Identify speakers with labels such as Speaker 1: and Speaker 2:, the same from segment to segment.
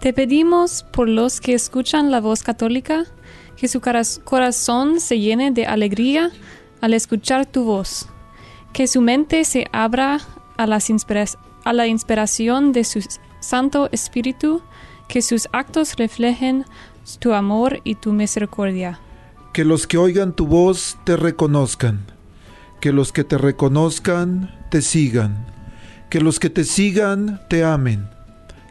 Speaker 1: te pedimos por los que escuchan la voz católica, que su corazón se llene de alegría al escuchar tu voz, que su mente se abra a, la inspiración de su Santo Espíritu, que sus actos reflejen tu amor y tu misericordia.
Speaker 2: Que los que oigan tu voz te reconozcan, que los que te reconozcan te sigan, que los que te sigan te amen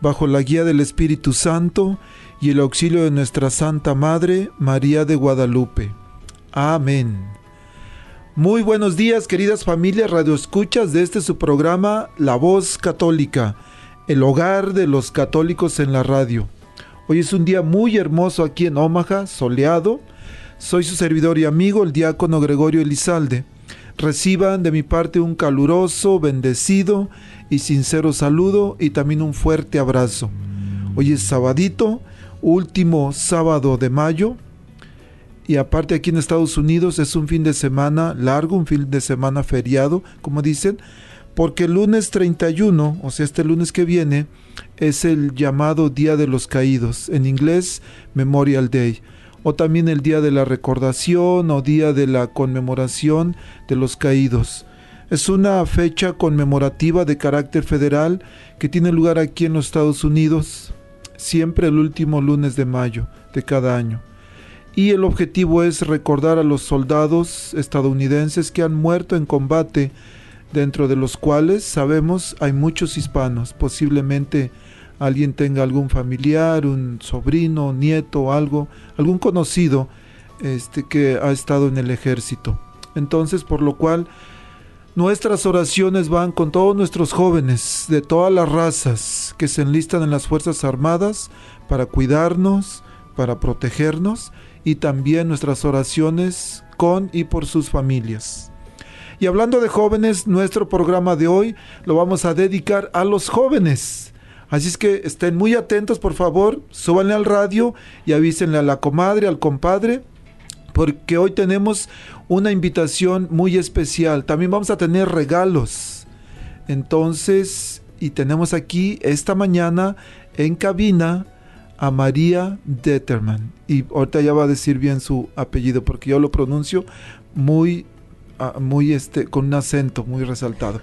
Speaker 2: bajo la guía del Espíritu Santo, y el auxilio de nuestra Santa Madre, María de Guadalupe. Amén. Muy buenos días, queridas familias radioescuchas de este su programa La Voz Católica, el hogar de los católicos en la radio. Hoy es un día muy hermoso aquí en Omaha, soleado. Soy su servidor y amigo, el diácono Gregorio Elizalde. Reciban de mi parte un caluroso, bendecido y sincero saludo y también un fuerte abrazo. Hoy es sabadito último sábado de mayo. Y aparte aquí en Estados Unidos es un fin de semana largo, un fin de semana feriado, como dicen, porque el lunes 31, o sea, este lunes que viene, es el llamado Día de los Caídos, en inglés Memorial Day, o también el Día de la Recordación o Día de la Conmemoración de los Caídos. Es una fecha conmemorativa de carácter federal que tiene lugar aquí en los Estados Unidos, siempre el último lunes de mayo de cada año. Y el objetivo es recordar a los soldados estadounidenses que han muerto en combate, dentro de los cuales sabemos hay muchos hispanos, posiblemente alguien tenga algún familiar, un sobrino, nieto, algo, algún conocido este que ha estado en el ejército. Entonces, por lo cual Nuestras oraciones van con todos nuestros jóvenes de todas las razas que se enlistan en las Fuerzas Armadas para cuidarnos, para protegernos y también nuestras oraciones con y por sus familias. Y hablando de jóvenes, nuestro programa de hoy lo vamos a dedicar a los jóvenes. Así es que estén muy atentos, por favor, súbanle al radio y avísenle a la comadre, al compadre, porque hoy tenemos una invitación muy especial. También vamos a tener regalos. Entonces, y tenemos aquí esta mañana en cabina a María Detterman. Y ahorita ya va a decir bien su apellido porque yo lo pronuncio muy, muy este, con un acento muy resaltado.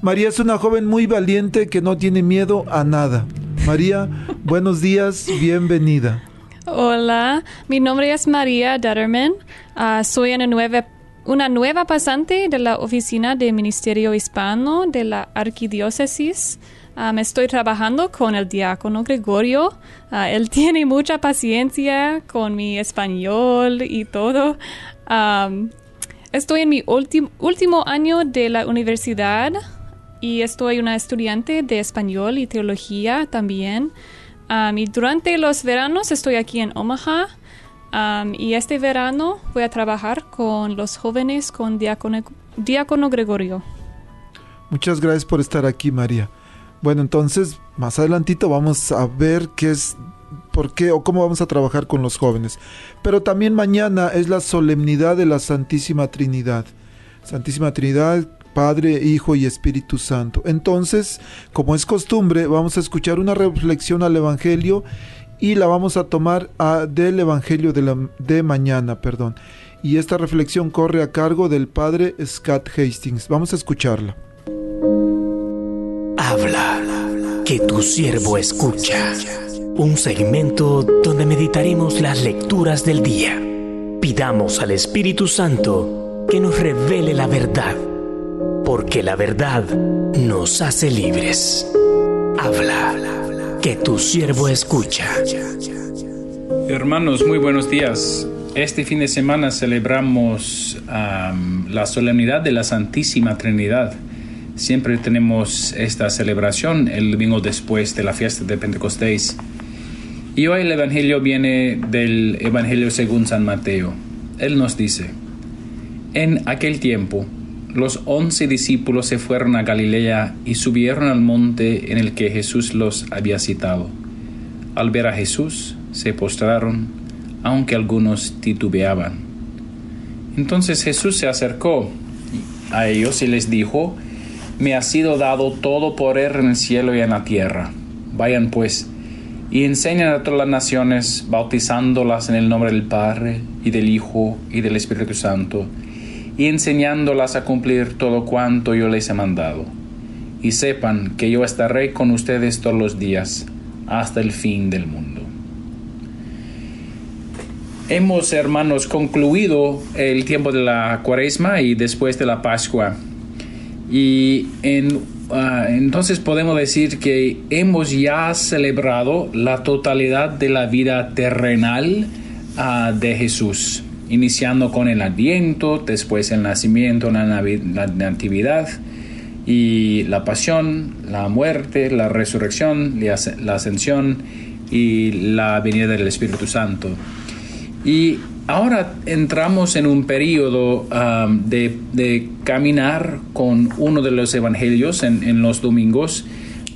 Speaker 2: María es una joven muy valiente que no tiene miedo a nada. María, buenos días, bienvenida.
Speaker 1: Hola, mi nombre es María Detterman. Ah, soy una nueva, pasante de la oficina de Ministerio Hispano de la Arquidiócesis. Ah, estoy trabajando con el diácono Gregorio. Ah, él tiene mucha paciencia con mi español y todo. Estoy en mi último año de la universidad y estoy una estudiante de español y teología también. Y durante los veranos estoy aquí en Omaha y este verano voy a trabajar con los jóvenes con Diácono, Diácono Gregorio.
Speaker 2: Muchas gracias por estar aquí, María. Bueno, entonces más adelantito vamos a ver qué es por qué o cómo vamos a trabajar con los jóvenes. Pero también mañana es la solemnidad de la Santísima Trinidad. Santísima Trinidad, Padre, Hijo y Espíritu Santo. Entonces, como es costumbre, vamos a escuchar una reflexión al Evangelio y la vamos a tomar del Evangelio de, de mañana, perdón. Y esta reflexión corre a cargo del Padre Scott Hastings. Vamos a escucharla.
Speaker 3: Habla, que tu siervo escucha. Un segmento donde meditaremos las lecturas del día. Pidamos al Espíritu Santo que nos revele la verdad, porque la verdad nos hace libres. Habla, que tu siervo escucha.
Speaker 4: Hermanos, muy buenos días. Este fin de semana celebramos la solemnidad de la Santísima Trinidad. Siempre tenemos esta celebración el domingo después de la fiesta de Pentecostés. Y hoy el Evangelio viene del Evangelio según San Mateo. Él nos dice, en aquel tiempo, los once discípulos se fueron a Galilea y subieron al monte en el que Jesús los había citado. Al ver a Jesús, se postraron, aunque algunos titubeaban. Entonces Jesús se acercó a ellos y les dijo, Me ha sido dado todo poder en el cielo y en la tierra. Vayan pues, y enseñan a todas las naciones, bautizándolas en el nombre del Padre y del Hijo y del Espíritu Santo, y enseñándolas a cumplir todo cuanto yo les he mandado. Y sepan que yo estaré con ustedes todos los días, hasta el fin del mundo. Hemos, hermanos, concluido el tiempo de la cuaresma y después de la Pascua. Y en Ah, entonces podemos decir que hemos ya celebrado la totalidad de la vida terrenal ah, de Jesús, iniciando con el adviento, después el nacimiento, la, la natividad y la pasión, la muerte, la resurrección, la ascensión y la venida del Espíritu Santo. Y ahora entramos en un periodo um, de, caminar con uno de los evangelios en, los domingos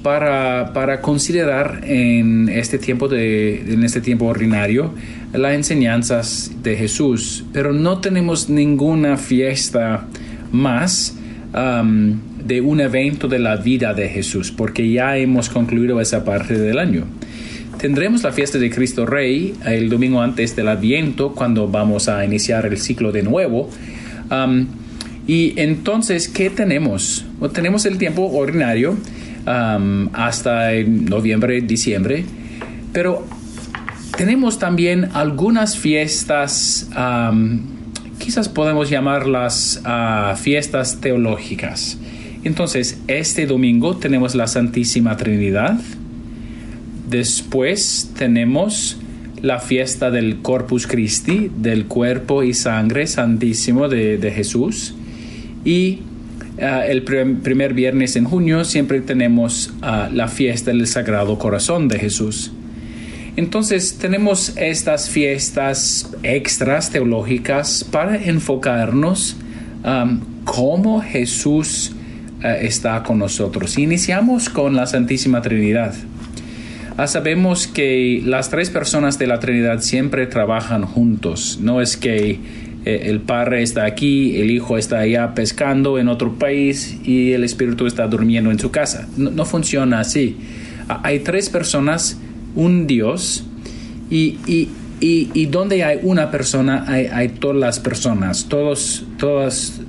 Speaker 4: para, considerar en este tiempo de, en este tiempo ordinario las enseñanzas de Jesús. Pero no tenemos ninguna fiesta más um, de un evento de la vida de Jesús, porque ya hemos concluido esa parte del año. Tendremos la fiesta de Cristo Rey el domingo antes del Adviento, cuando vamos a iniciar el ciclo de nuevo. y entonces, ¿qué tenemos? tenemos el tiempo ordinario hasta noviembre, diciembre, pero tenemos también algunas fiestas, quizás podemos llamarlas uh, fiestas teológicas. Entonces, este domingo tenemos la Santísima Trinidad, Después tenemos la fiesta del Corpus Christi, del cuerpo y sangre santísimo de, Jesús. Y ah, el primer viernes en junio siempre tenemos ah, la fiesta del Sagrado Corazón de Jesús. Entonces tenemos estas fiestas extras teológicas para enfocarnos cómo Jesús ah, está con nosotros. Iniciamos con la Santísima Trinidad. Ah, sabemos que las tres personas de la Trinidad siempre trabajan juntos. No es que eh, el Padre está aquí, el Hijo está allá pescando en otro país y el Espíritu está durmiendo en su casa. No, funciona así. Ah, hay tres personas, un Dios y, y, y, donde hay una persona hay, todas las personas, todos, todas,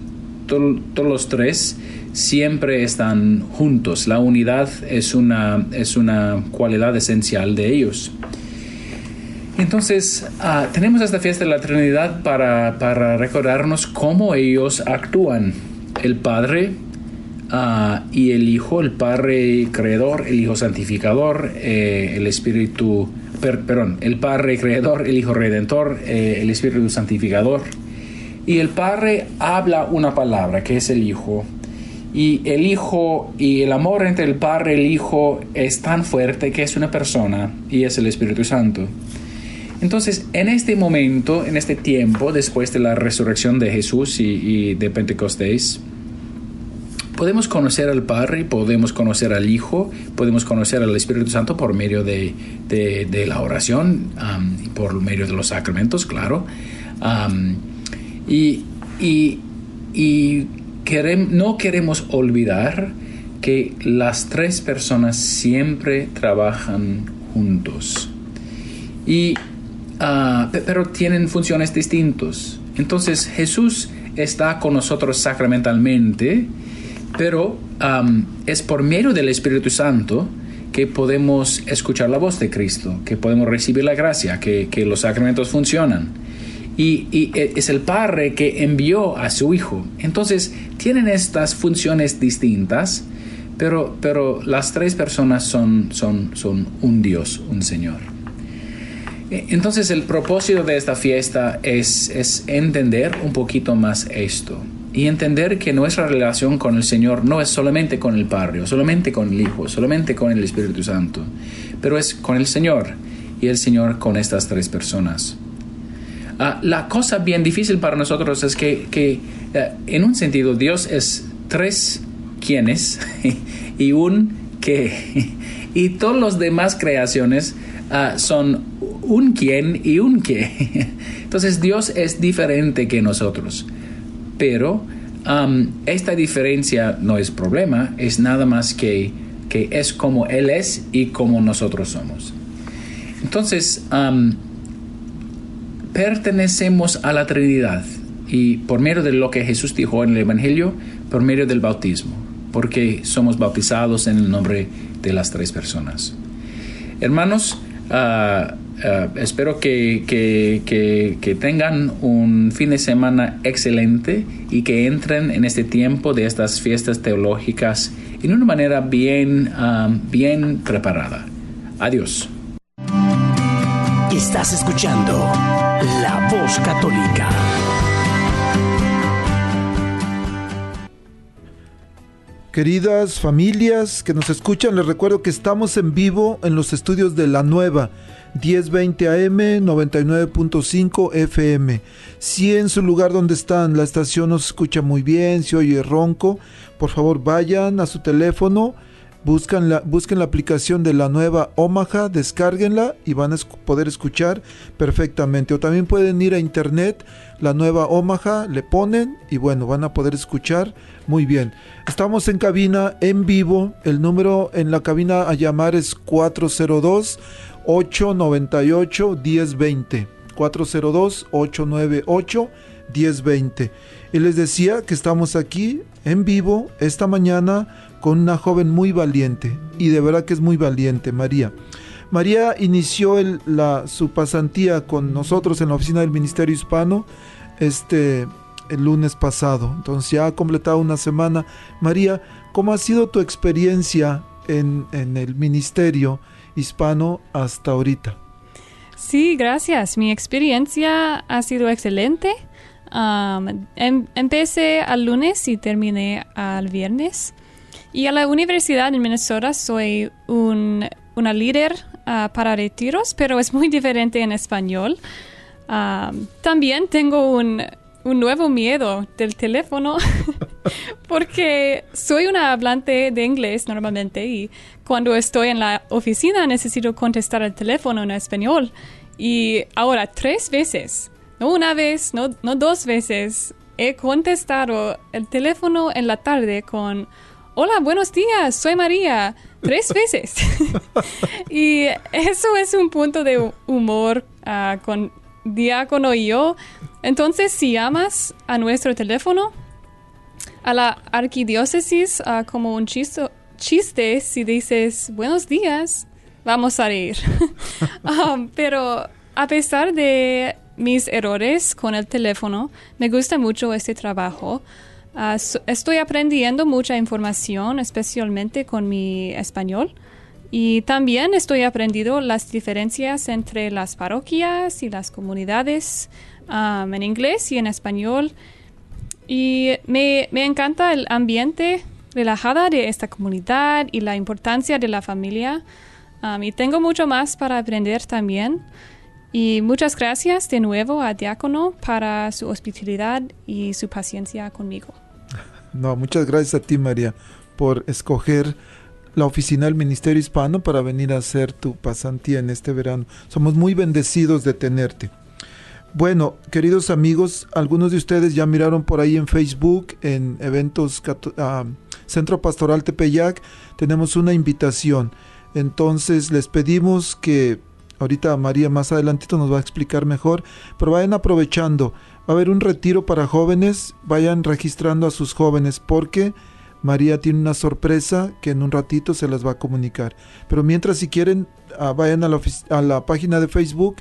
Speaker 4: todos los tres siempre están juntos. La unidad es una, es una cualidad esencial de ellos. Entonces, ah, tenemos esta fiesta de la Trinidad para, recordarnos cómo ellos actúan. El Padre ah, y el Hijo, el Padre Creador, el Hijo Santificador, eh, el Espíritu, perdón, el Padre Creador, el Hijo Redentor, eh, el Espíritu Santificador. Y el Padre habla una palabra, que es el Hijo, y el Hijo y el amor entre el Padre y el Hijo es tan fuerte que es una persona y es el Espíritu Santo. Entonces, en este momento, en este tiempo, después de la resurrección de Jesús y, de Pentecostés, podemos conocer al Padre, podemos conocer al Hijo, podemos conocer al Espíritu Santo por medio de, la oración, y por medio de los sacramentos, claro. y, y, no queremos olvidar que las tres personas siempre trabajan juntos. Y, ah, pero tienen funciones distintas. Entonces Jesús está con nosotros sacramentalmente, pero es por medio del Espíritu Santo que podemos escuchar la voz de Cristo, que podemos recibir la gracia, que, los sacramentos funcionan. Y, y, e, es el Padre que envió a su Hijo. Entonces, tienen estas funciones distintas, pero, pero las tres personas son, son, son un Dios, un Señor. E, entonces el propósito de esta fiesta es, es entender un poquito más esto y entender que nuestra relación con el Señor no es solamente con el Padre, solamente con el Hijo, solamente con el Espíritu Santo, pero es con el Señor y el Señor con estas tres personas. Ah, la cosa bien difícil para nosotros es que, que eh, en un sentido Dios es tres quienes y un qué. Y todas las demás creaciones ah, son un quién y un qué. Entonces Dios es diferente que nosotros pero esta diferencia no es problema, es nada más que, que es como Él es y como nosotros somos. Entonces, pertenecemos a la Trinidad y por medio de lo que Jesús dijo en el Evangelio, por medio del bautismo, porque somos bautizados en el nombre de las tres personas. Hermanos, uh, eh, espero que, que, tengan un fin de semana excelente y que entren en este tiempo de estas fiestas teológicas en una manera bien, ah, bien preparada. Adiós.
Speaker 3: Estás escuchando La Voz Católica.
Speaker 2: Queridas familias que nos escuchan, les recuerdo que estamos en vivo en los estudios de La Nueva 1020 AM, 99.5 FM. Si en su lugar donde están la estación no se escucha muy bien, si oye ronco, por favor vayan a su teléfono, buscan la, busquen la aplicación de la nueva Omaha, descárguenla y van a poder escuchar perfectamente. O también pueden ir a internet, la nueva Omaha, le ponen y bueno, van a poder escuchar muy bien. Estamos en cabina en vivo, el número en la cabina a llamar es 402 898 1020. 402 898 1020. Y les decía que estamos aquí en vivo esta mañana con una joven muy valiente. Y de verdad que es muy valiente, María. María inició la, su pasantía con nosotros en la oficina del Ministerio Hispano este, el lunes pasado. Entonces ya ha completado una semana. María, ¿cómo ha sido tu experiencia en, el ministerio? hispano hasta ahorita.
Speaker 1: Sí, gracias. Mi experiencia ha sido excelente. Em, empecé al lunes y terminé al viernes. Y a la universidad en Minnesota soy un, una líder ah, para retiros, pero es muy diferente en español. también tengo un, un nuevo miedo del teléfono porque soy una hablante de inglés normalmente y cuando estoy en la oficina necesito contestar el teléfono en español. Y ahora tres veces, no una vez, no, no dos veces, he contestado el teléfono en la tarde con, hola, buenos días, soy María, tres veces. y eso es un punto de humor uh, con Diácono y yo. Entonces, si llamas a nuestro teléfono, a la arquidiócesis, uh, como un chiste, chiste si dices buenos días, vamos a ir. Um, pero a pesar de mis errores con el teléfono, me gusta mucho este trabajo. Uh, estoy aprendiendo mucha información, especialmente con mi español. Y también estoy aprendiendo las diferencias entre las parroquias y las comunidades um, en inglés y en español. Y me, me encanta el ambiente relajada de esta comunidad y la importancia de la familia. Um, y tengo mucho más para aprender también. Y muchas gracias de nuevo a Diácono para su hospitalidad y su paciencia conmigo.
Speaker 2: No, muchas gracias a ti, María, por escoger la oficina del Ministerio Hispano para venir a hacer tu pasantía en este verano. Somos muy bendecidos de tenerte. Bueno, queridos amigos, algunos de ustedes ya miraron por ahí en Facebook, en eventos uh, Centro Pastoral Tepeyac, tenemos una invitación. Entonces les pedimos que, ahorita María más adelantito nos va a explicar mejor, pero vayan aprovechando. Va a haber un retiro para jóvenes, vayan registrando a sus jóvenes porque María tiene una sorpresa que en un ratito se las va a comunicar. Pero mientras si quieren, uh, vayan a la, a la página de Facebook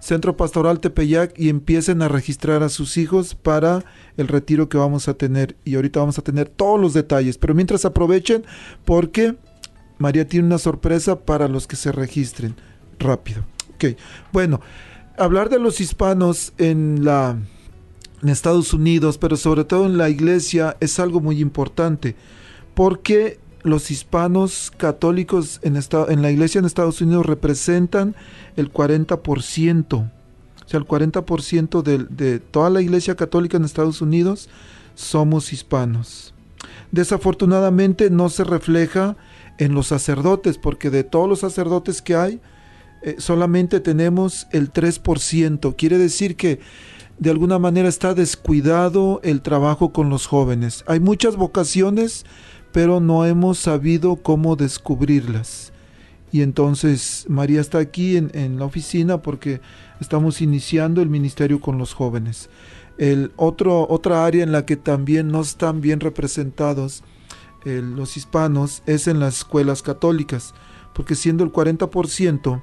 Speaker 2: Centro Pastoral Tepeyac y empiecen a registrar a sus hijos para el retiro que vamos a tener. Y ahorita vamos a tener todos los detalles. Pero mientras aprovechen porque María tiene una sorpresa para los que se registren. Rápido. Ok. Bueno, hablar de los hispanos en la Estados Unidos, pero sobre todo en la iglesia, es algo muy importante. Porque los hispanos católicos en, la iglesia en Estados Unidos representan el 40%. O sea, el 40% de, de toda la iglesia católica en Estados Unidos somos hispanos. Desafortunadamente no se refleja en los sacerdotes, porque de todos los sacerdotes que hay, eh, solamente tenemos el 3%. Quiere decir que de alguna manera está descuidado el trabajo con los jóvenes. Hay muchas vocaciones, pero no hemos sabido cómo descubrirlas. Y entonces María está aquí en, la oficina porque estamos iniciando el ministerio con los jóvenes. El otro, otra área en la que también no están bien representados los hispanos es en las escuelas católicas, porque siendo el 40%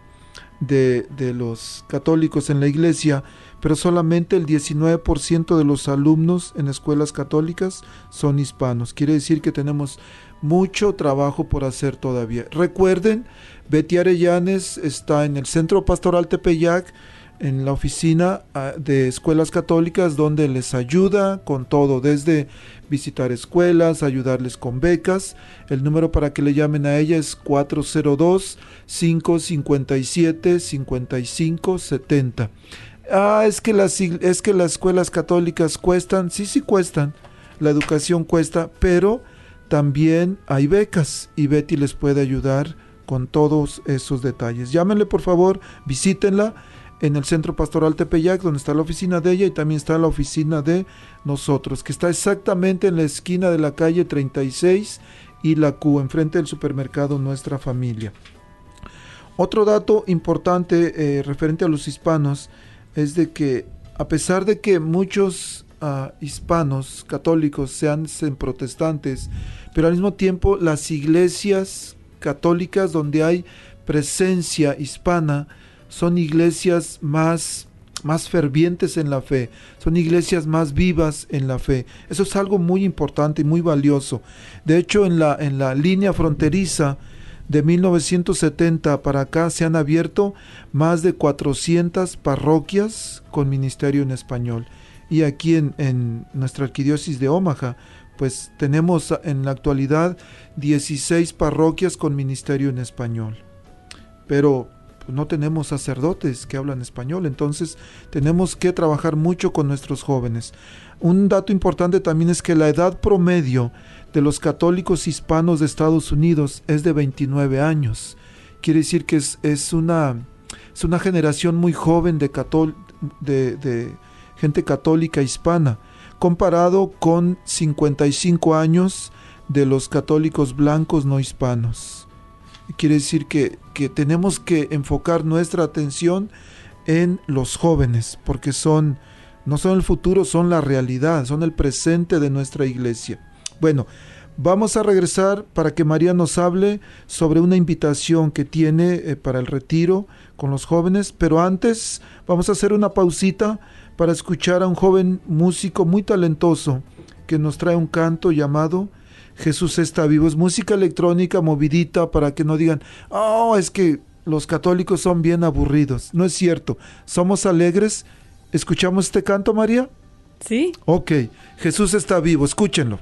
Speaker 2: de, los católicos en la iglesia, pero solamente el 19% de los alumnos en escuelas católicas son hispanos. Quiere decir que tenemos mucho trabajo por hacer todavía. Recuerden, Betty Arellanes está en el Centro Pastoral Tepeyac, en la oficina ah, de escuelas católicas, donde les ayuda con todo, desde visitar escuelas, ayudarles con becas. El número para que le llamen a ella es 402-557-5570. Ah, es que, las, es que las escuelas católicas cuestan, sí, sí cuestan, la educación cuesta, pero también hay becas y Betty les puede ayudar con todos esos detalles. Llámenle por favor, visítenla en el Centro Pastoral Tepeyac, donde está la oficina de ella y también está la oficina de nosotros, que está exactamente en la esquina de la calle 36 y la Q, enfrente del supermercado Nuestra Familia. Otro dato importante eh, referente a los hispanos es de que a pesar de que muchos ah, hispanos católicos sean, protestantes, pero al mismo tiempo las iglesias católicas donde hay presencia hispana son iglesias más más fervientes en la fe, son iglesias más vivas en la fe. Eso es algo muy importante y muy valioso. De hecho, en la, en la línea fronteriza de 1970 para acá se han abierto más de 400 parroquias con ministerio en español. Y aquí en, nuestra arquidiócesis de Omaha, pues tenemos en la actualidad 16 parroquias con ministerio en español. Pero no tenemos sacerdotes que hablan español, entonces tenemos que trabajar mucho con nuestros jóvenes. Un dato importante también es que la edad promedio de los católicos hispanos de Estados Unidos es de 29 años. Quiere decir que es, una, es una generación muy joven de, de, de gente católica hispana, comparado con 55 años de los católicos blancos no hispanos. Quiere decir que, que, tenemos que enfocar nuestra atención en los jóvenes, porque son, no son el futuro, son la realidad, son el presente de nuestra iglesia. Bueno, vamos a regresar para que María nos hable sobre una invitación que tiene eh, para el retiro con los jóvenes, pero antes vamos a hacer una pausita para escuchar a un joven músico muy talentoso que nos trae un canto llamado Jesús está vivo. Es música electrónica movidita para que no digan, oh, es que los católicos son bien aburridos. No es cierto, somos alegres. ¿Escuchamos este canto, María?
Speaker 1: Sí.
Speaker 2: Ok, Jesús está vivo, escúchenlo.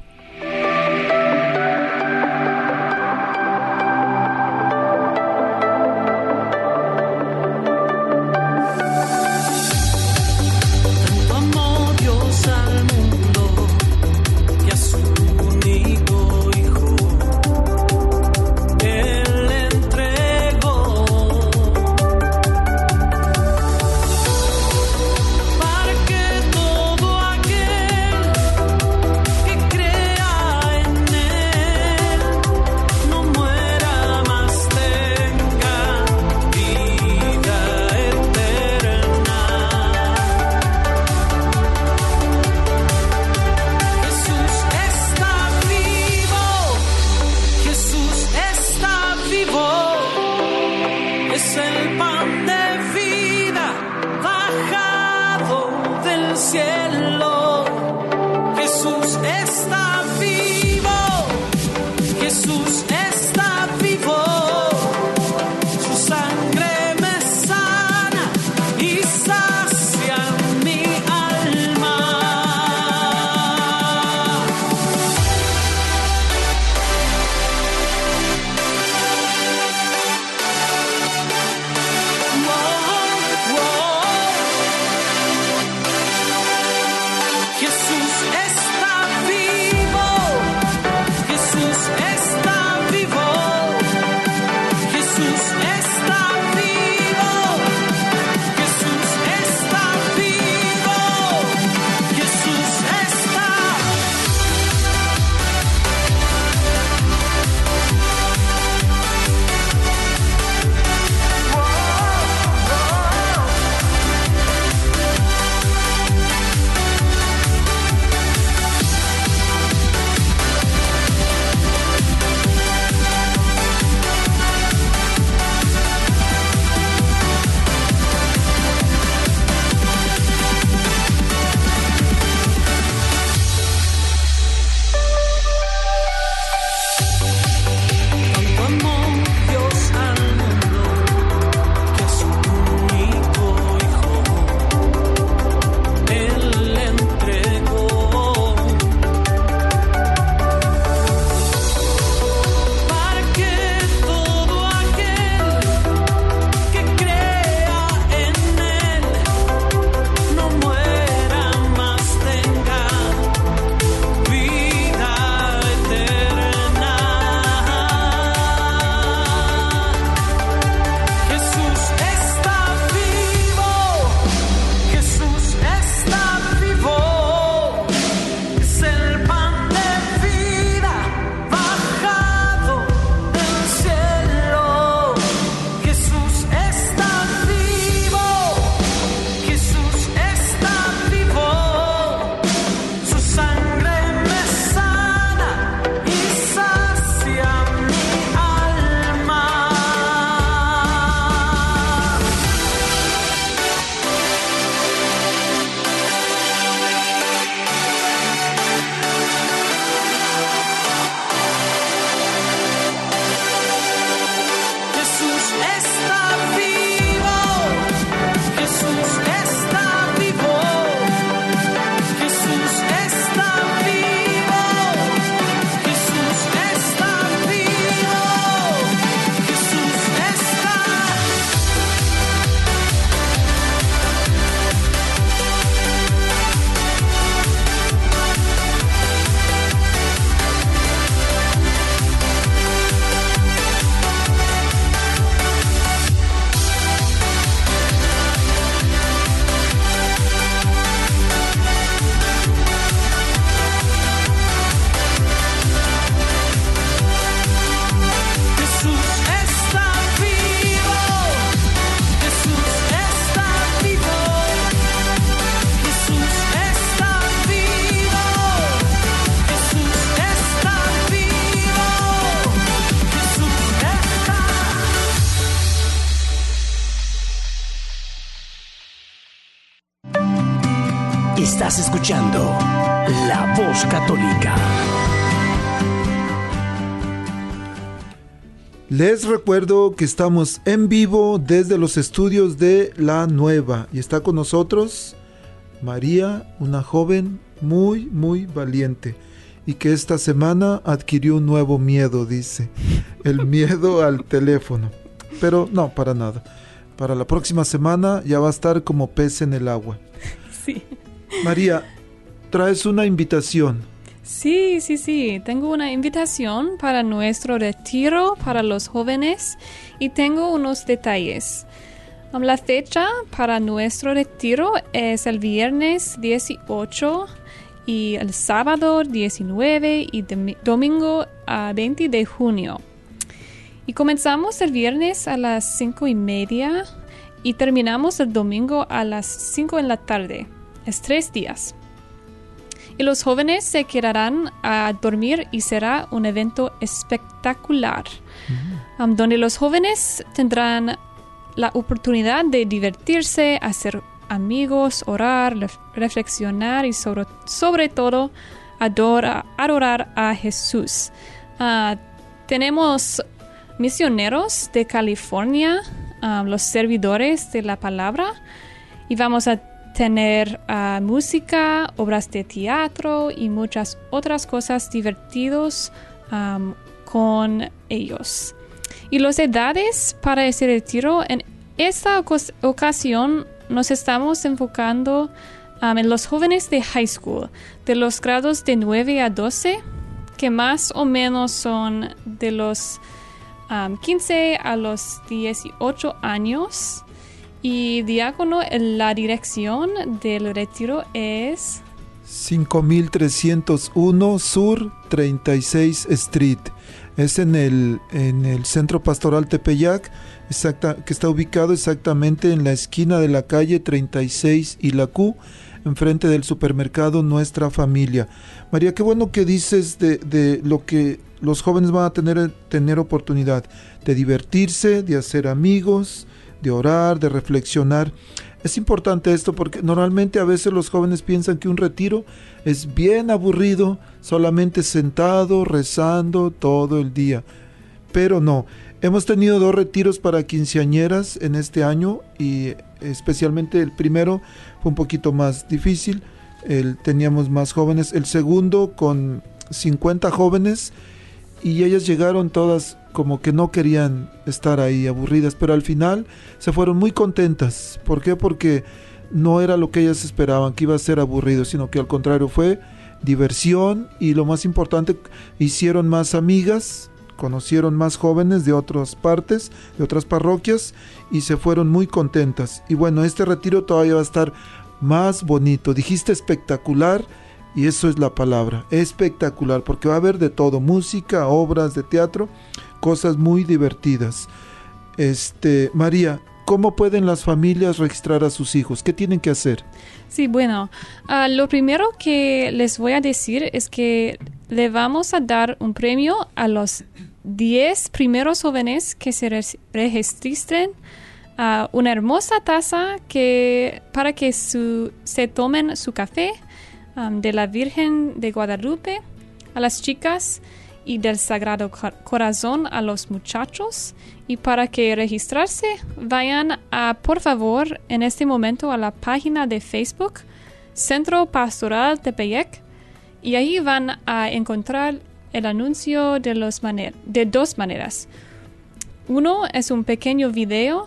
Speaker 2: Les recuerdo que estamos en vivo desde los estudios de La Nueva y está con nosotros María, una joven muy, muy valiente y que esta semana adquirió un nuevo miedo, dice, el miedo al teléfono. Pero no, para nada. Para la próxima semana ya va a estar como pez en el agua.
Speaker 1: Sí.
Speaker 2: María, traes una invitación.
Speaker 1: Sí, sí, sí. Tengo una invitación para nuestro retiro para los jóvenes y tengo unos detalles. Um, La fecha para nuestro retiro es el viernes 18 y el sábado 19 y domi- domingo a 20 de junio. Y comenzamos el viernes a las 5 y media y terminamos el domingo a las 5 en la tarde. Es tres días. Y los jóvenes se quedarán a dormir y será un evento espectacular, um, donde los jóvenes tendrán la oportunidad de divertirse, hacer amigos, orar, ref- reflexionar y sobre, sobre todo adora- adorar a Jesús. Ah, tenemos misioneros de California, ah, los servidores de la palabra, y vamos a tener ah, música, obras de teatro y muchas otras cosas divertidos am, con ellos. Y las edades para ese retiro, en esta ocas- ocasión nos estamos enfocando en los jóvenes de high school, de los grados de 9 a 12, que más o menos son de los am, 15 a los 18 años. Y diácono, la dirección del retiro es
Speaker 2: 5301 Sur 36 Street. Es en el, en el Centro Pastoral Tepeyac, que está ubicado exactamente en la esquina de la calle 36 y la Q, enfrente del supermercado Nuestra Familia. María, qué bueno que dices de, de lo que los jóvenes van a tener, tener oportunidad de divertirse, de hacer amigos, de orar, de reflexionar. Es importante esto porque normalmente a veces los jóvenes piensan que un retiro es bien aburrido, solamente sentado, rezando todo el día. Pero no, hemos tenido dos retiros para quinceañeras en este año y especialmente el primero fue un poquito más difícil, teníamos más jóvenes, el segundo con 50 jóvenes y ellas llegaron todas como que no querían estar ahí aburridas, pero al final se fueron muy contentas. ¿Por qué? Porque no era lo que ellas esperaban, que iba a ser aburrido, sino que al contrario fue diversión y lo más importante, hicieron más amigas, conocieron más jóvenes de otras partes, de otras parroquias y se fueron muy contentas. Y bueno, este retiro todavía va a estar más bonito. Dijiste espectacular y eso es la palabra, espectacular, porque va a haber de todo, música, obras de teatro, cosas muy divertidas. Este, María, ¿cómo pueden las familias registrar a sus hijos? ¿Qué tienen que hacer?
Speaker 1: Sí, bueno, ah, lo primero que les voy a decir es que le vamos a dar un premio a los 10 primeros jóvenes que se registren a una hermosa taza que, para que su- se tomen su café de la Virgen de Guadalupe a las chicas y del Sagrado Cor- Corazón a los muchachos. Y para que registrarse, vayan a, por favor, en este momento a la página de Facebook Centro Pastoral Tepeyec y ahí van a encontrar el anuncio de, los de dos maneras. Uno es un pequeño video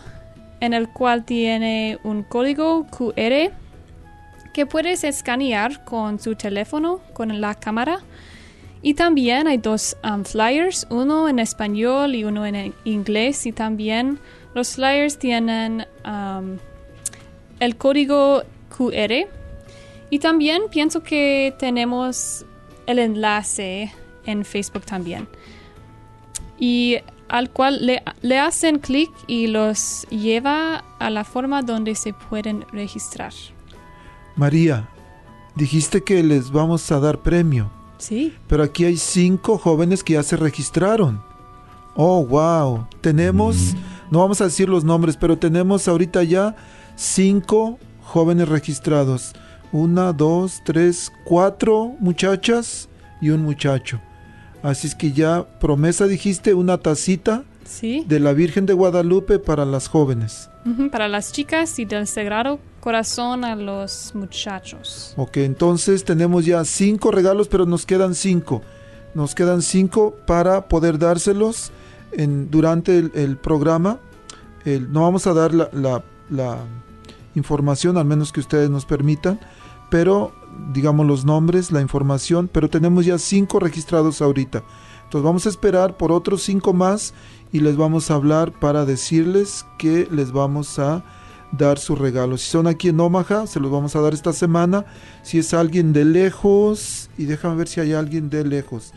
Speaker 1: en el cual tiene un código QR que puedes escanear con su teléfono, con la cámara. Y también hay dos um, flyers, uno en español y uno en en inglés. Y también los flyers tienen um, el código QR. Y también pienso que tenemos el enlace en Facebook también. Y al cual le, le hacen clic y los lleva a la forma donde se pueden registrar.
Speaker 2: María, dijiste que les vamos a dar premio,
Speaker 1: Sí.
Speaker 2: pero aquí hay cinco jóvenes que ya se registraron. Oh, wow. Tenemos, no vamos a decir los nombres, pero tenemos ahorita ya cinco jóvenes registrados. una, dos, tres, cuatro muchachas y un muchacho. Así es que ya promesa dijiste una tacita
Speaker 1: Sí.
Speaker 2: de la Virgen de Guadalupe para las jóvenes.
Speaker 1: Para las chicas y del Sagrado Corazón a los muchachos.
Speaker 2: Ok, entonces tenemos ya cinco regalos, pero nos quedan cinco. Nos quedan cinco para poder dárselos en, durante el, el programa. El- no vamos a dar la, la- la información, al menos que ustedes nos permitan, pero digamos los nombres, la información, pero tenemos ya cinco registrados ahorita. Entonces vamos a esperar por otros cinco más y les vamos a hablar para decirles que les vamos a dar sus regalos. Si son aquí en Omaha, se los vamos a dar esta semana. Si es alguien de lejos, y déjame ver si hay alguien de lejos.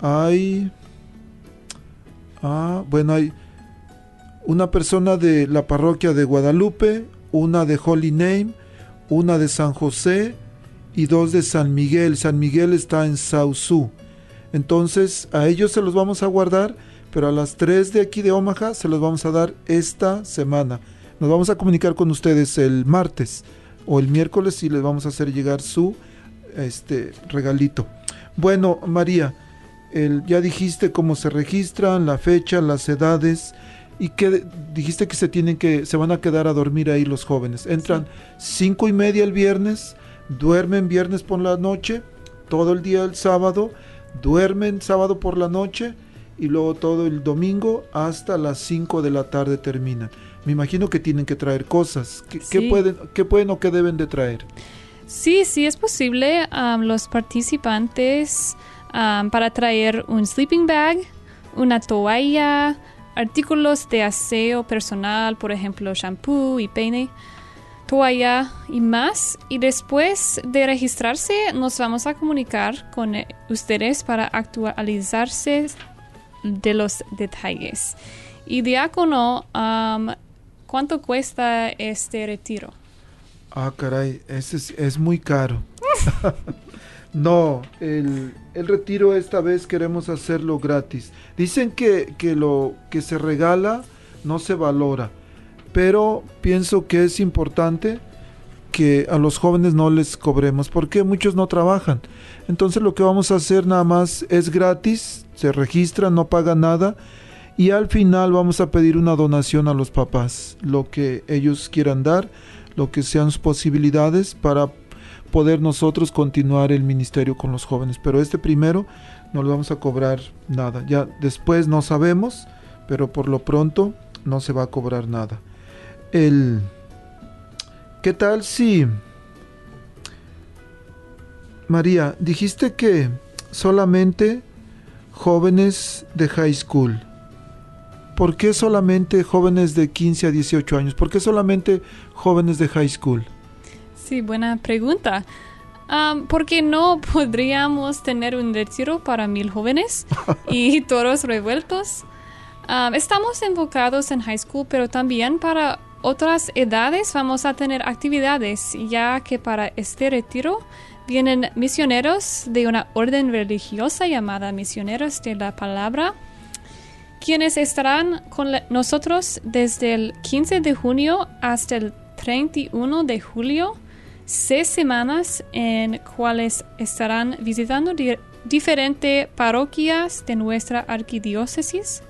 Speaker 2: Hay... Ah, bueno, hay una persona de la parroquia de Guadalupe, una de Holy Name, una de San José y dos de San Miguel. San Miguel está en Sausú. Entonces a ellos se los vamos a guardar, pero a las tres de aquí de Omaha se los vamos a dar esta semana. Nos vamos a comunicar con ustedes el martes o el miércoles y les vamos a hacer llegar su este regalito. Bueno, María, el- ya dijiste cómo se registran, la fecha, las edades y que dijiste que se tienen que se van a quedar a dormir ahí los jóvenes. Entran cinco y media el viernes, duermen viernes por la noche, todo el día el sábado, duermen sábado por la noche y luego todo el domingo hasta las 5 de la tarde terminan. Me imagino que tienen que traer cosas. ¿Qué, qué
Speaker 1: Sí.
Speaker 2: pueden, qué pueden o qué deben de traer?
Speaker 1: Sí, sí es posible. am, los participantes am, para traer un sleeping bag, una toalla, artículos de aseo personal, por ejemplo, shampoo y peine, toalla y más. Y después de registrarse, nos vamos a comunicar con eh, ustedes para actualizarse de los detalles. Y diácono, am, ¿cuánto cuesta este retiro?
Speaker 2: Ah, caray, ese es, es muy caro. no, el, el retiro esta vez queremos hacerlo gratis. Dicen que, que lo que se regala no se valora, pero pienso que es importante que a los jóvenes no les cobremos, porque muchos no trabajan. Entonces lo que vamos a hacer nada más es gratis, se registran, no pagan nada y al final vamos a pedir una donación a los papás, lo que ellos quieran dar, lo que sean sus posibilidades para poder nosotros continuar el ministerio con los jóvenes. Pero este primero no le vamos a cobrar nada. Ya después no sabemos, pero por lo pronto no se va a cobrar nada. El ¿Qué tal si María, dijiste que solamente jóvenes de high school. ¿Por qué solamente jóvenes de 15 a 18 años? ¿Por qué solamente jóvenes de high school?
Speaker 1: Sí, buena pregunta. ¿Por qué no podríamos tener un retiro para mil jóvenes y todos revueltos? Am, estamos enfocados en high school, pero también para otras edades vamos a tener actividades, ya que para este retiro vienen misioneros de una orden religiosa llamada Misioneros de la Palabra, quienes estarán con nosotros desde el 15 de junio hasta el 31 de julio, seis semanas en cuales estarán visitando di- diferentes parroquias de nuestra arquidiócesis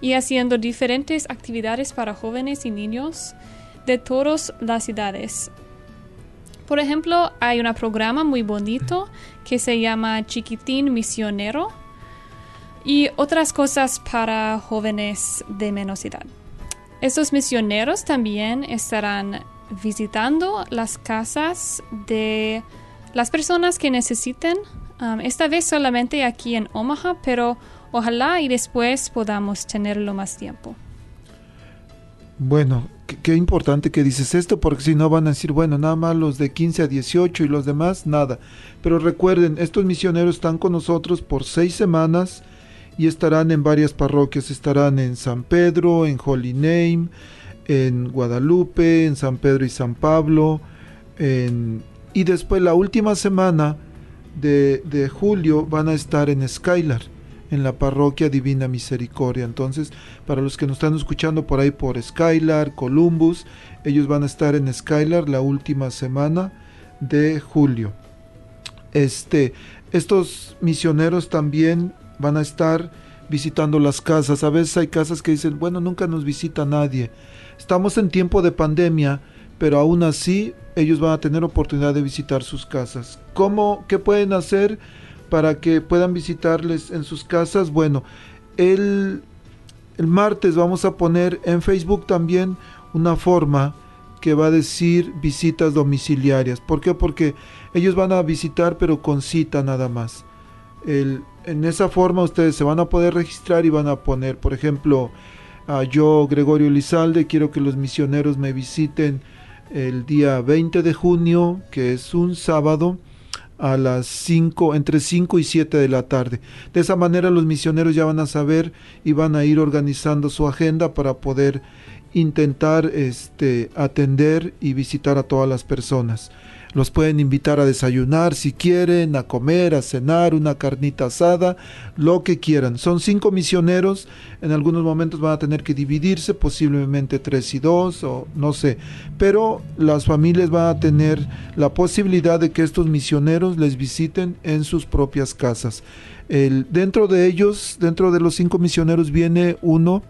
Speaker 1: y haciendo diferentes actividades para jóvenes y niños de todas las edades. Por ejemplo, hay un programa muy bonito que se llama Chiquitín Misionero y otras cosas para jóvenes de menos edad. Estos misioneros también estarán visitando las casas de las personas que necesiten, um, esta vez solamente aquí en Omaha, pero ojalá y después podamos tenerlo más tiempo.
Speaker 2: Bueno, qué, importante que dices esto, porque si no van a decir, bueno, nada más los de 15 a 18 y los demás, nada. Pero recuerden, estos misioneros están con nosotros por seis semanas y estarán en varias parroquias. Estarán en San Pedro, en Holy Name, en Guadalupe, en San Pedro y San Pablo. en- y después la última semana de, de julio van a estar en Skylar, en la parroquia Divina Misericordia. Entonces, para los que nos están escuchando por ahí por Skylar, Columbus, ellos van a estar en Skylar la última semana de julio. Este, estos misioneros también van a estar visitando las casas. A veces hay casas que dicen, bueno, nunca nos visita nadie. Estamos en tiempo de pandemia, pero aún así ellos van a tener oportunidad de visitar sus casas. ¿Cómo, qué pueden hacer para que puedan visitarles en sus casas? Bueno, el, el martes vamos a poner en Facebook también una forma que va a decir visitas domiciliarias. ¿Por qué? Porque ellos van a visitar pero con cita nada más. En esa forma ustedes se van a poder registrar y van a poner, por ejemplo, yo, Gregorio Lizalde, quiero que los misioneros me visiten el día 20 de junio, que es un sábado, a las 5, entre 5 y 7 de la tarde. De esa manera los misioneros ya van a saber y van a ir organizando su agenda para poder intentar este, atender y visitar a todas las personas. Los pueden invitar a desayunar si quieren, a comer, a cenar, una carnita asada, lo que quieran. Son cinco misioneros, en algunos momentos van a tener que dividirse, posiblemente tres y dos, o no sé. Pero las familias van a tener la posibilidad de que estos misioneros les visiten en sus propias casas. El, dentro de ellos, dentro de los cinco misioneros, viene uno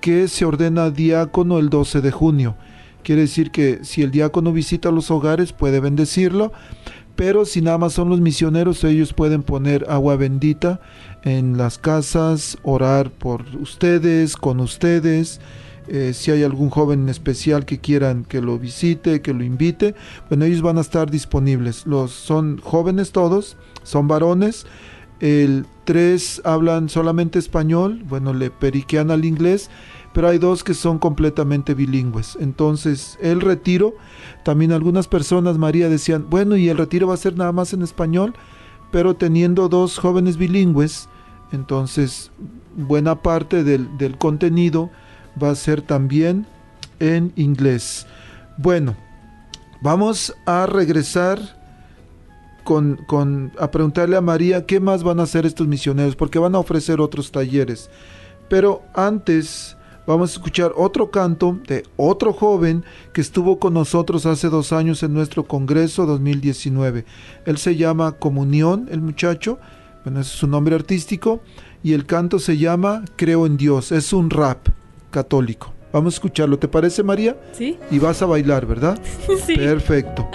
Speaker 2: que se ordena diácono el 12 de junio. Quiere decir que si el diácono visita los hogares puede bendecirlo, pero si nada más son los misioneros, ellos pueden poner agua bendita en las casas, orar por ustedes, con ustedes. Eh, si hay algún joven en especial que quieran que lo visite, que lo invite, bueno, ellos van a estar disponibles. Los son jóvenes todos, son varones. El tres hablan solamente español, bueno, le periquean al inglés pero hay dos que son completamente bilingües. Entonces, el retiro, también algunas personas, María, decían, bueno, y el retiro va a ser nada más en español, pero teniendo dos jóvenes bilingües, entonces buena parte del, del contenido va a ser también en inglés. Bueno, vamos a regresar con, con, a preguntarle a María qué más van a hacer estos misioneros, porque van a ofrecer otros talleres. Pero antes vamos a escuchar otro canto de otro joven que estuvo con nosotros hace dos años en nuestro Congreso 2019. Él se llama Comunión, el muchacho, bueno, ese es su nombre artístico, y el canto se llama Creo en Dios, es un rap católico. Vamos a escucharlo, ¿te parece María?
Speaker 1: Sí.
Speaker 2: Y vas a bailar, ¿verdad?
Speaker 1: sí.
Speaker 2: Perfecto.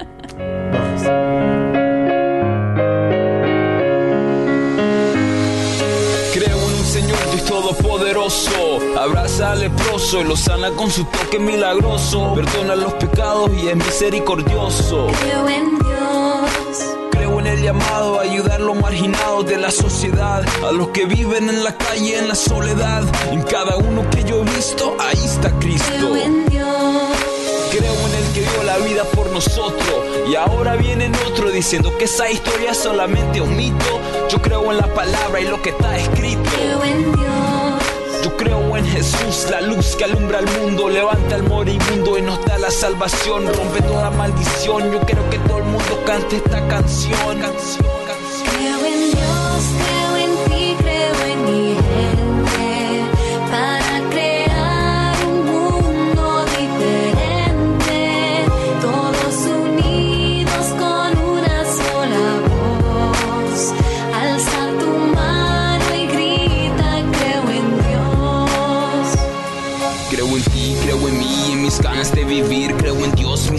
Speaker 5: Abraza al leproso y lo sana con su toque milagroso. Perdona los pecados y es misericordioso.
Speaker 6: Creo en Dios.
Speaker 5: Creo en el llamado a ayudar a los marginados de la sociedad, a los que viven en la calle en la soledad. En cada uno que yo he visto, ahí está Cristo.
Speaker 6: Creo en Dios.
Speaker 5: Creo en el que dio la vida por nosotros y ahora viene otro diciendo que esa historia es solamente un mito. Yo creo en la palabra y lo que está escrito.
Speaker 6: Creo en Dios.
Speaker 5: Yo creo en Jesús, la luz que alumbra el mundo, levanta al moribundo y nos da la salvación, rompe toda maldición. Yo quiero que todo el mundo cante esta canción. canción, canción.
Speaker 6: Creo en Dios,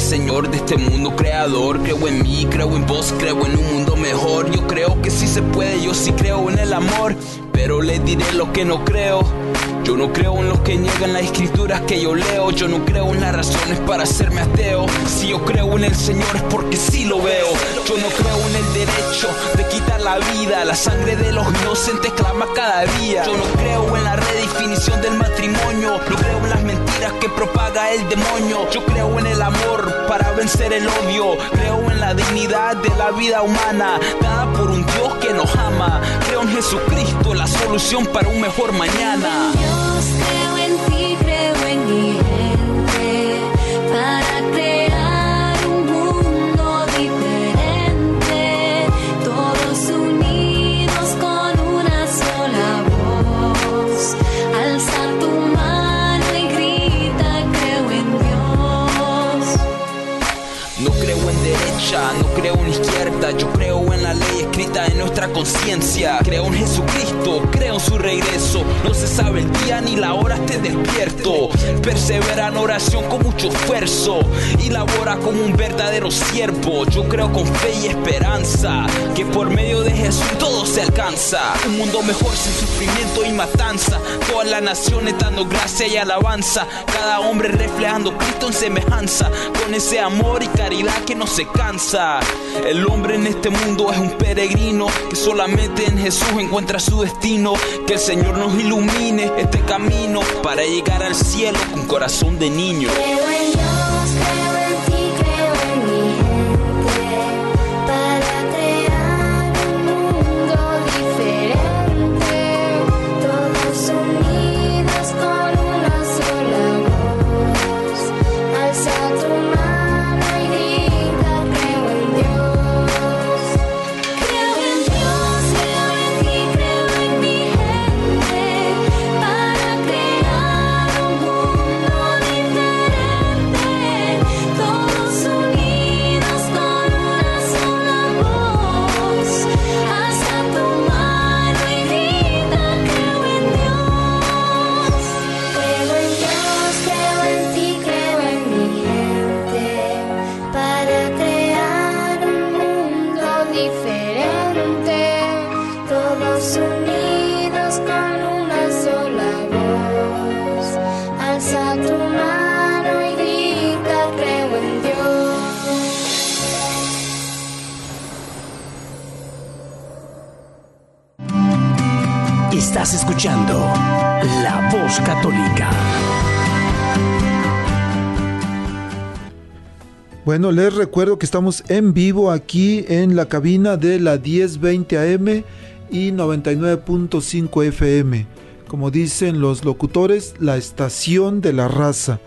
Speaker 5: Señor de este mundo creador. Creo en mí, creo en vos, creo en un mundo mejor. Yo creo que sí se puede, yo sí creo en el amor. Pero le diré lo que no creo. Yo no creo en los que niegan las escrituras que yo leo. Yo no creo en las razones para hacerme ateo. Si yo creo en el Señor es porque sí lo veo. Yo no creo en el derecho de quitar la vida. La sangre de los inocentes clama cada día. Yo no creo en la redefinición del matrimonio. No creo en las mentiras que propaga el demonio. Yo creo en el amor para vencer el odio. Creo en la dignidad de la vida humana, dada por un Dios que nos ama. Creo en Jesucristo, la solución para un mejor mañana.
Speaker 6: Dios, creo grita en
Speaker 5: nuestra conciencia. Creo en Jesucristo, creo en su regreso. No se sabe el día ni la hora, esté despierto. Persevera en oración con mucho esfuerzo y labora como un verdadero siervo. Yo creo con fe y esperanza que por medio de Jesús todo se alcanza. Un mundo mejor sin sufrimiento y matanza. Todas las naciones dando gracia y alabanza. Cada hombre reflejando Cristo en semejanza. Con ese amor y caridad que no se cansa. En este mundo es un peregrino que solamente en Jesús encuentra su destino. Que el Señor nos ilumine este camino para llegar al cielo con corazón de niño.
Speaker 3: La Voz Católica.
Speaker 2: Bueno, les recuerdo que estamos en vivo aquí en la cabina de la 1020 AM y 99.5 FM. Como dicen los locutores, la estación de la raza.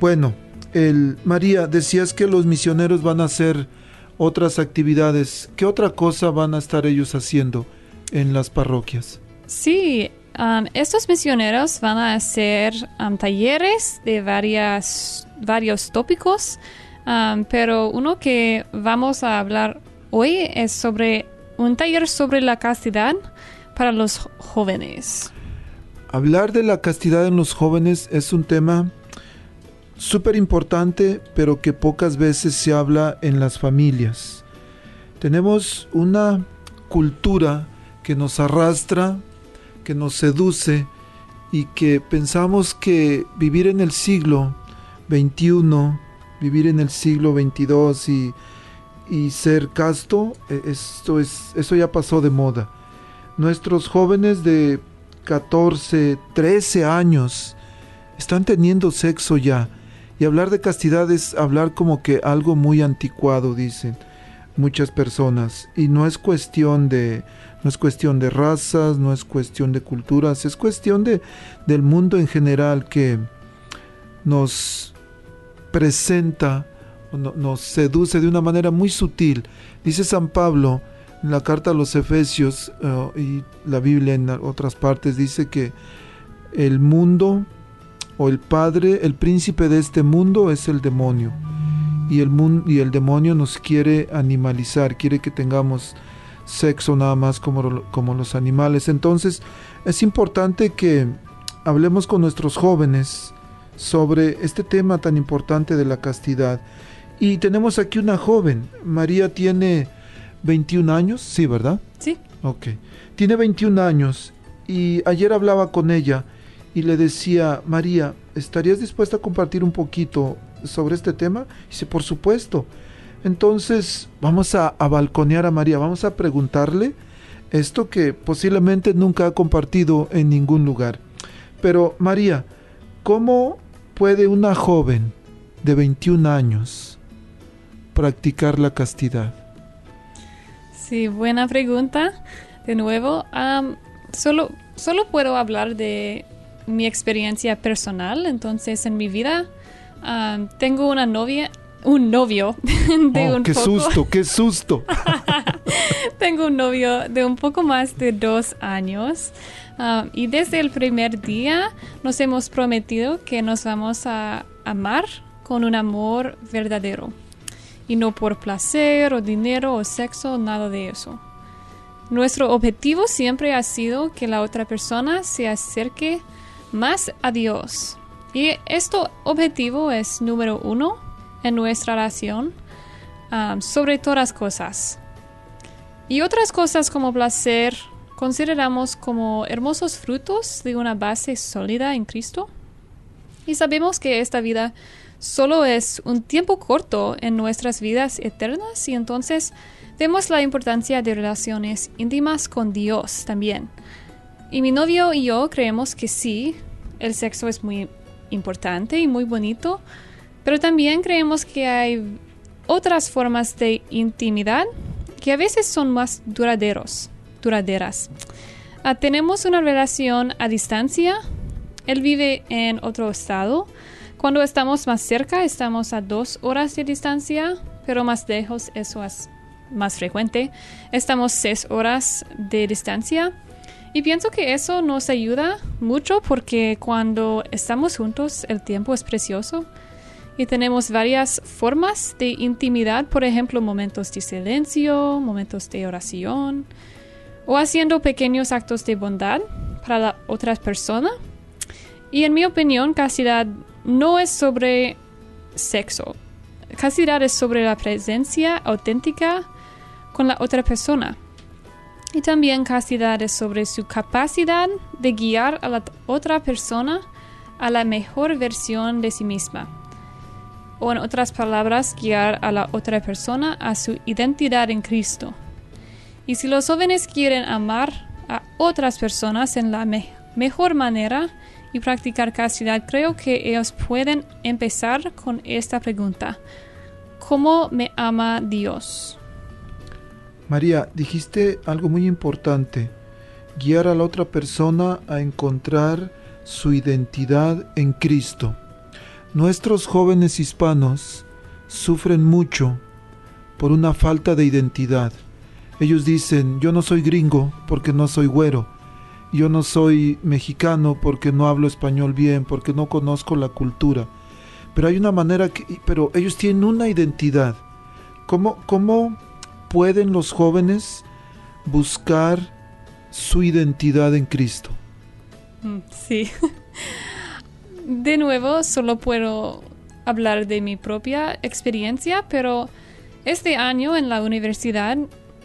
Speaker 2: Bueno, el, María, decías que los misioneros van a hacer otras actividades. ¿Qué otra cosa van a estar ellos haciendo en las parroquias?
Speaker 1: Sí, um, estos misioneros van a hacer um, talleres de varias, varios tópicos, um, pero uno que vamos a hablar hoy es sobre un taller sobre la castidad para los jóvenes.
Speaker 2: Hablar de la castidad en los jóvenes es un tema súper importante, pero que pocas veces se habla en las familias. Tenemos una cultura que nos arrastra, que nos seduce y que pensamos que vivir en el siglo XXI, vivir en el siglo XXII y, y ser casto, eh, esto es, eso ya pasó de moda. Nuestros jóvenes de 14, 13 años están teniendo sexo ya. Y hablar de castidad es hablar como que algo muy anticuado, dicen muchas personas. Y no es cuestión de, no es cuestión de razas, no es cuestión de culturas, es cuestión de, del mundo en general que nos presenta, nos seduce de una manera muy sutil. Dice San Pablo en la carta a los Efesios eh, y la Biblia en otras partes dice que el mundo o el padre, el príncipe de este mundo es el demonio. Y el, mun- y el demonio nos quiere animalizar, quiere que tengamos sexo nada más como, como los animales. Entonces es importante que hablemos con nuestros jóvenes sobre este tema tan importante de la castidad. Y tenemos aquí una joven, María tiene 21 años, sí, ¿verdad?
Speaker 1: Sí.
Speaker 2: Ok. Tiene 21 años y ayer hablaba con ella y le decía, María, ¿estarías dispuesta a compartir un poquito sobre este tema? Y dice, por supuesto. Entonces vamos a, balconear a María, vamos a preguntarle esto que posiblemente nunca ha compartido en ningún lugar. Pero María, ¿cómo puede una joven de 21 años practicar la castidad?
Speaker 1: Sí, buena pregunta. De nuevo, solo, solo puedo hablar de mi experiencia personal. Entonces, en mi vida, tengo una novia, un novio de
Speaker 2: Oh,
Speaker 1: un
Speaker 2: ¡Qué
Speaker 1: poco.
Speaker 2: susto, qué susto!
Speaker 1: Tengo un novio de un poco más de dos años um, y desde el primer día nos hemos prometido que nos vamos a amar con un amor verdadero y no por placer o dinero o sexo, nada de eso. Nuestro objetivo siempre ha sido que la otra persona se acerque más a Dios. Y este objetivo es número uno en nuestra relación um, sobre todas cosas. Y otras cosas como placer consideramos como hermosos frutos de una base sólida en Cristo. Y sabemos que esta vida solo es un tiempo corto en nuestras vidas eternas y entonces vemos la importancia de relaciones íntimas con Dios también. Y mi novio y yo creemos que sí, el sexo es muy importante y muy bonito, pero también creemos que hay otras formas de intimidad que a veces son más duraderos, duraderas. Ah, tenemos una relación a distancia. Él vive en otro estado. Cuando estamos más cerca, estamos a dos horas de distancia, pero más lejos eso es más frecuente. Estamos seis horas de distancia. Y pienso que eso nos ayuda mucho porque cuando estamos juntos el tiempo es precioso y tenemos varias formas de intimidad, por ejemplo, momentos de silencio, momentos de oración o haciendo pequeños actos de bondad para la otra persona. Y en mi opinión, castidad no es sobre sexo. Castidad es sobre la presencia auténtica con la otra persona. Y también castidad es sobre su capacidad de guiar a la otra persona a la mejor versión de sí misma. O en otras palabras, guiar a la otra persona a su identidad en Cristo. Y si los jóvenes quieren amar a otras personas en la me mejor manera y practicar castidad, creo que ellos pueden empezar con esta pregunta. ¿Cómo me ama Dios?
Speaker 2: María, dijiste algo muy importante, guiar a la otra persona a encontrar su identidad en Cristo. Nuestros jóvenes hispanos sufren mucho por una falta de identidad. Ellos dicen, yo no soy gringo porque no soy güero, yo no soy mexicano porque no hablo español bien, porque no conozco la cultura. Pero hay una manera que, pero ellos tienen una identidad. ¿Cómo, cómo pueden los jóvenes buscar su identidad en Cristo?
Speaker 1: Mm, Sí. De nuevo, solo puedo hablar de mi propia experiencia, pero este año en la universidad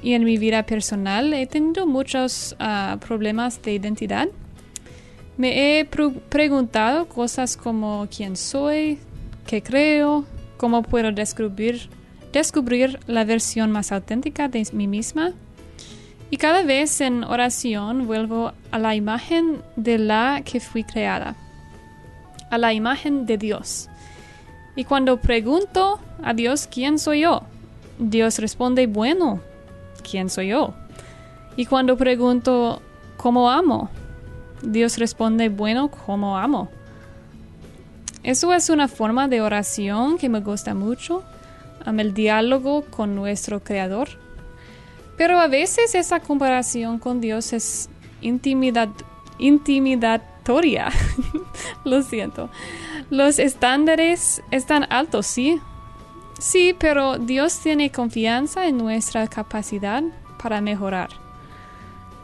Speaker 1: y en mi vida personal he tenido muchos ah, problemas de identidad. Me he preguntado cosas como quién soy, qué creo, cómo puedo descubrir, descubrir la versión más auténtica de mí misma. Y cada vez en oración vuelvo a la imagen de la que fui creada, a la imagen de Dios. Y cuando pregunto a Dios quién soy yo, Dios responde, bueno, ¿quién soy yo? Y cuando pregunto cómo amo, Dios responde, bueno, ¿cómo amo? Eso es una forma de oración que me gusta mucho, el diálogo con nuestro Creador. Pero a veces esa comparación con Dios es intimidad, intimidatoria. Lo siento. Los estándares están altos, sí. Sí, pero Dios tiene confianza en nuestra capacidad para mejorar.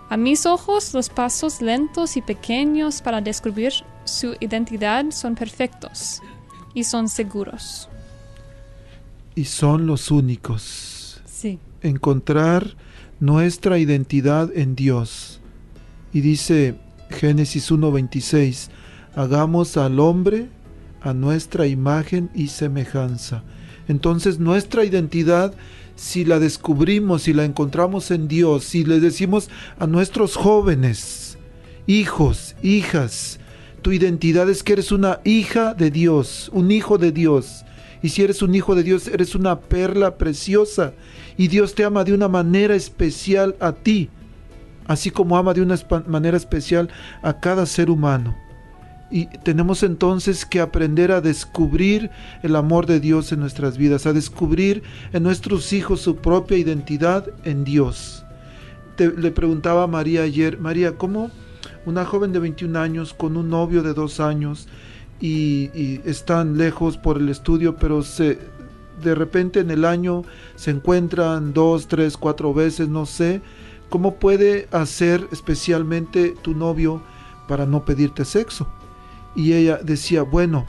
Speaker 1: A mis ojos, los pasos lentos y pequeños para descubrir su identidad son perfectos y son seguros.
Speaker 2: Y son los únicos.
Speaker 1: Sí.
Speaker 2: encontrar nuestra identidad en Dios. Y dice Génesis 1:26, hagamos al hombre a nuestra imagen y semejanza. Entonces nuestra identidad, si la descubrimos, si la encontramos en Dios, si le decimos a nuestros jóvenes, hijos, hijas, tu identidad es que eres una hija de Dios, un hijo de Dios. Y si eres un hijo de Dios, eres una perla preciosa. Y Dios te ama de una manera especial a ti, así como ama de una manera especial a cada ser humano. Y tenemos entonces que aprender a descubrir el amor de Dios en nuestras vidas, a descubrir en nuestros hijos su propia identidad en Dios. Te- le preguntaba a María ayer, María, ¿cómo una joven de 21 años con un novio de dos años y, y están lejos por el estudio, pero se, de repente en el año se encuentran dos, tres, cuatro veces, no sé, ¿cómo puede hacer especialmente tu novio para no pedirte sexo? Y ella decía, bueno,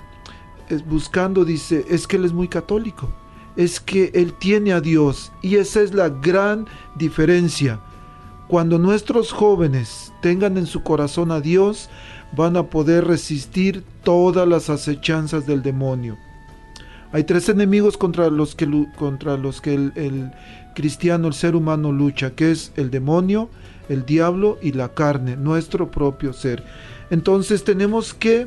Speaker 2: es buscando, dice, es que él es muy católico, es que él tiene a Dios y esa es la gran diferencia. Cuando nuestros jóvenes tengan en su corazón a Dios, van a poder resistir todas las acechanzas del demonio. Hay tres enemigos contra los que, contra los que el cristiano, el ser humano lucha, que es el demonio, el diablo y la carne, nuestro propio ser. Entonces tenemos que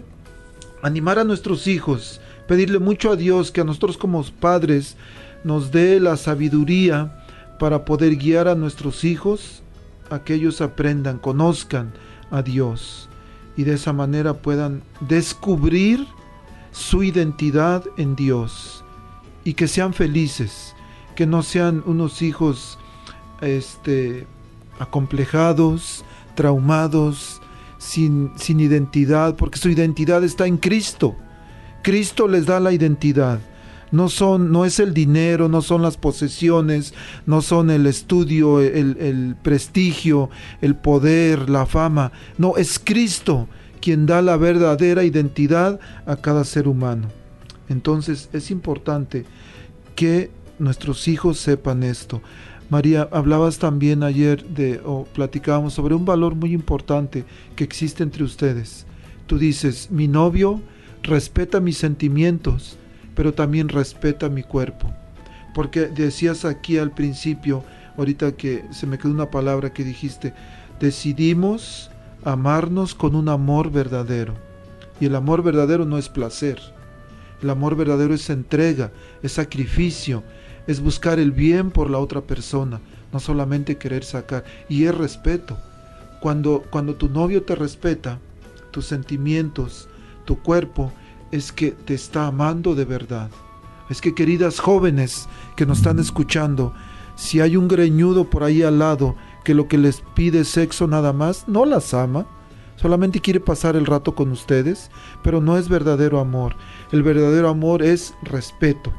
Speaker 2: animar a nuestros hijos, pedirle mucho a Dios que a nosotros como padres nos dé la sabiduría para poder guiar a nuestros hijos a que ellos aprendan, conozcan a Dios y de esa manera puedan descubrir su identidad en Dios y que sean felices, que no sean unos hijos este acomplejados, traumados, sin, sin identidad, porque su identidad está en Cristo. Cristo les da la identidad. No son, no es el dinero, no son las posesiones, no son el estudio, el, el prestigio, el poder, la fama. No, es Cristo quien da la verdadera identidad a cada ser humano. Entonces es importante que nuestros hijos sepan esto. María, hablabas también ayer de, o platicábamos sobre un valor muy importante que existe entre ustedes. Tú dices, mi novio respeta mis sentimientos, pero también respeta mi cuerpo. Porque decías aquí al principio, ahorita que se me quedó una palabra que dijiste, decidimos amarnos con un amor verdadero. Y el amor verdadero no es placer. El amor verdadero es entrega, es sacrificio, es buscar el bien por la otra persona, no solamente querer sacar. Y es respeto. Cuando, cuando tu novio te respeta, tus sentimientos, tu cuerpo, es que te está amando de verdad. Es que queridas jóvenes que nos están escuchando, si hay un greñudo por ahí al lado que lo que les pide sexo nada más, no las ama, solamente quiere pasar el rato con ustedes, pero no es verdadero amor. El verdadero amor es respeto.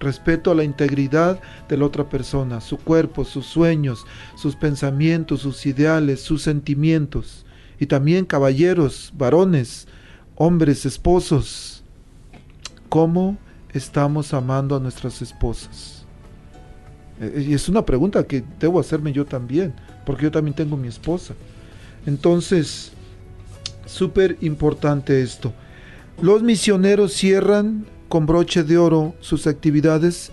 Speaker 2: Respeto a la integridad de la otra persona, su cuerpo, sus sueños, sus pensamientos, sus ideales, sus sentimientos. Y también caballeros, varones, hombres, esposos, ¿cómo estamos amando a nuestras esposas? Eh, Y es una pregunta que debo hacerme yo también, porque yo también tengo mi esposa. Entonces, súper importante esto. Los misioneros cierran con broche de oro sus actividades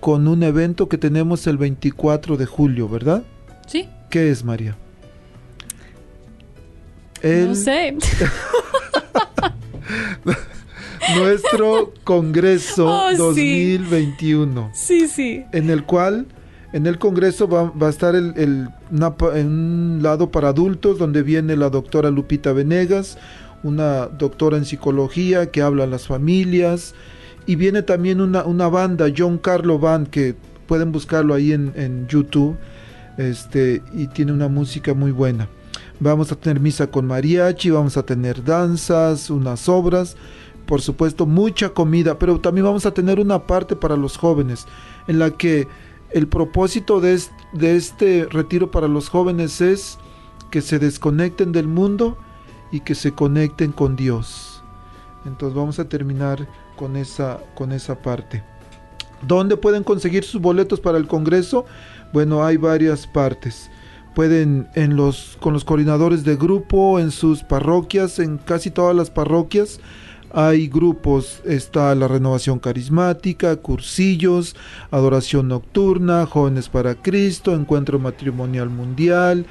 Speaker 2: con un evento que tenemos el 24 de julio, ¿verdad?
Speaker 1: Sí,
Speaker 2: ¿Qué es, María?
Speaker 1: no sé.
Speaker 2: nuestro Congreso
Speaker 1: Oh, sí.
Speaker 2: 2021,
Speaker 1: sí, sí.
Speaker 2: en el cual en el Congreso va, va a estar el, el- una pa- en un lado para adultos, donde viene la doctora Lupita Venegas, una doctora en psicología que habla a las familias, y viene también una, una banda, John Carlo Band, que pueden buscarlo ahí en, en YouTube, este, y tiene una música muy buena. Vamos a tener misa con mariachi, vamos a tener danzas, unas obras, por supuesto mucha comida, pero también vamos a tener una parte para los jóvenes, en la que el propósito de, de este retiro para los jóvenes es que se desconecten del mundo y que se conecten con Dios. Entonces vamos a terminar con esa, con esa parte. ¿Dónde pueden conseguir sus boletos para el Congreso? Bueno, hay varias partes. Pueden en los con los coordinadores de grupo en sus parroquias, en casi todas las parroquias hay grupos, está la renovación carismática, cursillos, adoración nocturna, jóvenes para Cristo, encuentro matrimonial mundial,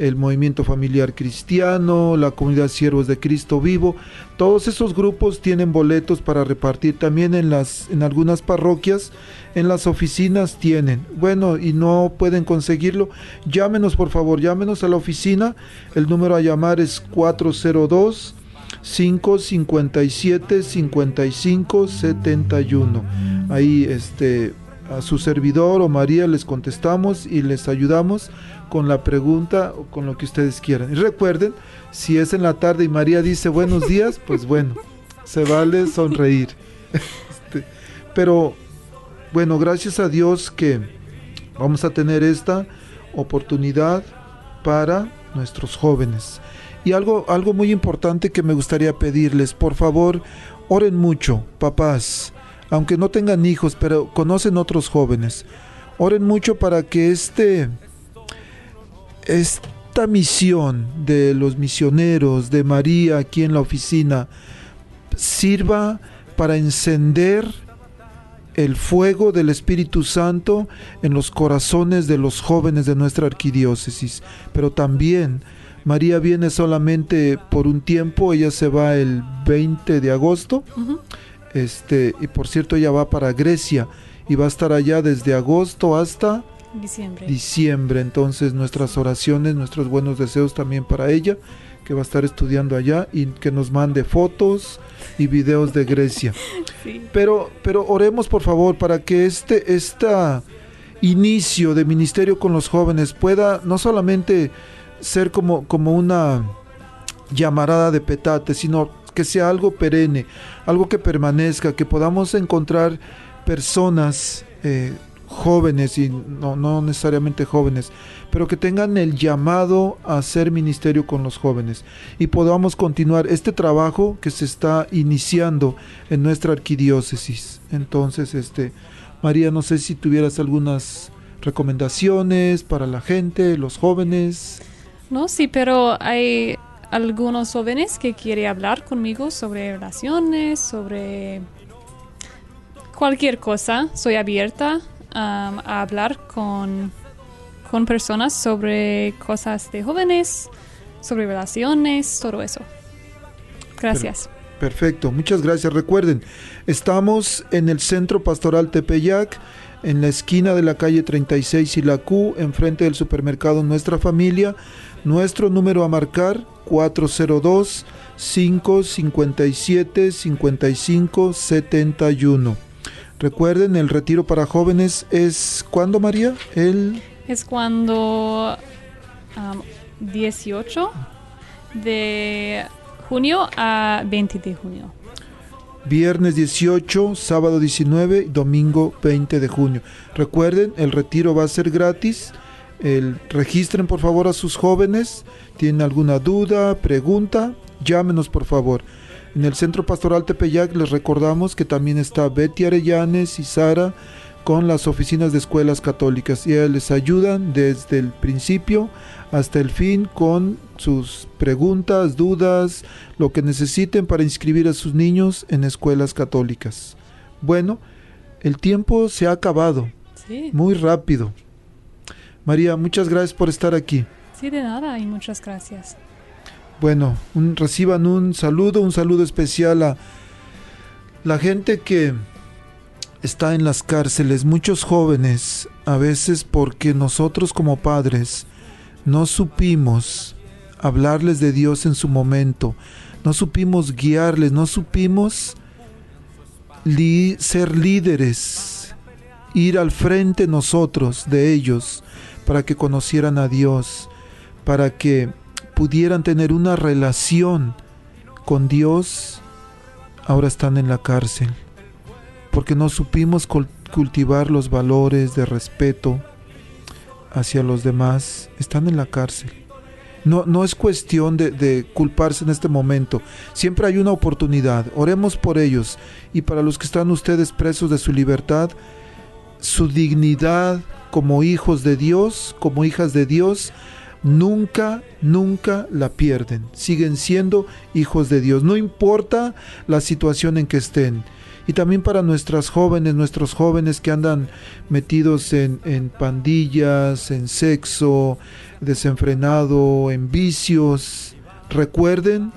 Speaker 2: el movimiento familiar cristiano, la comunidad siervos de Cristo vivo. Todos esos grupos tienen boletos para repartir también en las en algunas parroquias, en las oficinas tienen. Bueno, y no pueden conseguirlo, llámenos por favor, llámenos a la oficina. El número a llamar es 402 557 55 71. Ahí este a su servidor o María les contestamos y les ayudamos con la pregunta o con lo que ustedes quieran. Y recuerden, si es en la tarde y María dice buenos días, pues bueno, se vale sonreír. Este, pero bueno, gracias a Dios que vamos a tener esta oportunidad para nuestros jóvenes. Y algo, algo muy importante que me gustaría pedirles, por favor, oren mucho, papás, aunque no tengan hijos, pero conocen otros jóvenes. Oren mucho para que este, esta misión de los misioneros, de María aquí en la oficina, sirva para encender el fuego del Espíritu Santo en los corazones de los jóvenes de nuestra arquidiócesis. Pero también María viene solamente por un tiempo, ella se va el 20 de agosto. Este, y por cierto, ella va para Grecia y va a estar allá desde agosto hasta
Speaker 1: Diciembre.
Speaker 2: diciembre. Entonces, nuestras oraciones, nuestros buenos deseos también para ella, que va a estar estudiando allá y que nos mande fotos y videos de Grecia.
Speaker 1: Sí.
Speaker 2: Pero, pero oremos por favor para que este esta inicio de ministerio con los jóvenes pueda no solamente ser como, como una llamarada de petate, sino que sea algo perenne, algo que permanezca, que podamos encontrar personas eh, jóvenes y no, no necesariamente jóvenes, pero que tengan el llamado a hacer ministerio con los jóvenes y podamos continuar este trabajo que se está iniciando en nuestra arquidiócesis. Entonces, este, María, no sé si tuvieras algunas recomendaciones para la gente, los jóvenes.
Speaker 1: No, sí, pero hay algunos jóvenes que quieren hablar conmigo sobre relaciones, sobre cualquier cosa. Soy abierta a hablar con, con personas sobre cosas de jóvenes, sobre relaciones, todo eso. Gracias.
Speaker 2: Perfecto, muchas gracias. Recuerden, estamos en el Centro Pastoral Tepeyac, en la esquina de la calle 36 y la Q, enfrente del supermercado Nuestra Familia. Nuestro número a marcar 402 557 55 71. Recuerden, el retiro para jóvenes es ¿cuándo, María? El
Speaker 1: Es cuando um, 18 de junio a 20 de junio.
Speaker 2: Viernes 18, sábado 19, domingo 20 de junio. Recuerden, el retiro va a ser gratis. El, registren por favor a sus jóvenes. ¿Tienen alguna duda, pregunta? Llámenos por favor. En el Centro Pastoral Tepeyac les recordamos que también está Betty Arellanes y Sara con las oficinas de escuelas católicas y ellas les ayudan desde el principio hasta el fin con sus preguntas, dudas, lo que necesiten para inscribir a sus niños en escuelas católicas. Bueno, el tiempo se ha acabado
Speaker 1: Sí,
Speaker 2: muy rápido. María, muchas gracias por estar aquí.
Speaker 1: sí, de nada y muchas gracias.
Speaker 2: Bueno, un- reciban un saludo, un saludo especial a la gente que está en las cárceles, muchos jóvenes, a veces porque nosotros como padres no supimos hablarles de Dios en su momento, no supimos guiarles, no supimos ser líderes, ir al frente nosotros de ellos para que conocieran a Dios, para que pudieran tener una relación con Dios, ahora están en la cárcel, porque no supimos cul- cultivar los valores de respeto hacia los demás, están en la cárcel. No, no es cuestión de, de culparse en este momento. Siempre hay una oportunidad. Oremos por ellos. Y para los que están ustedes presos de su libertad, su dignidad como hijos de Dios, como hijas de Dios, nunca, nunca la pierden. Siguen siendo hijos de Dios. No importa la situación en que estén. Y también para nuestras jóvenes, nuestros jóvenes que andan metidos en, en pandillas, en sexo, desenfrenado, en vicios, recuerden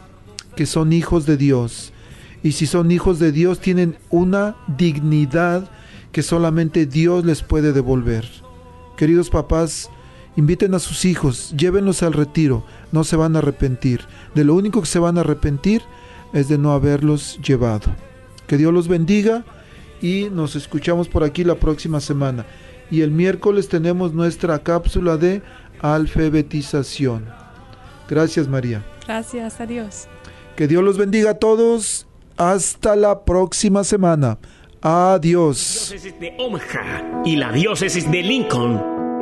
Speaker 2: que son hijos de Dios. Y si son hijos de Dios, tienen una dignidad que solamente Dios les puede devolver. Queridos papás, inviten a sus hijos, llévenlos al retiro, no se van a arrepentir. De lo único que se van a arrepentir es de no haberlos llevado. Que Dios los bendiga y nos escuchamos por aquí la próxima semana. Y el miércoles tenemos nuestra cápsula de alfabetización. Gracias María.
Speaker 1: Gracias, adiós.
Speaker 2: Que Dios los bendiga a todos. Hasta la próxima semana. Adiós.
Speaker 3: diócesis de Omaha y la diócesis de Lincoln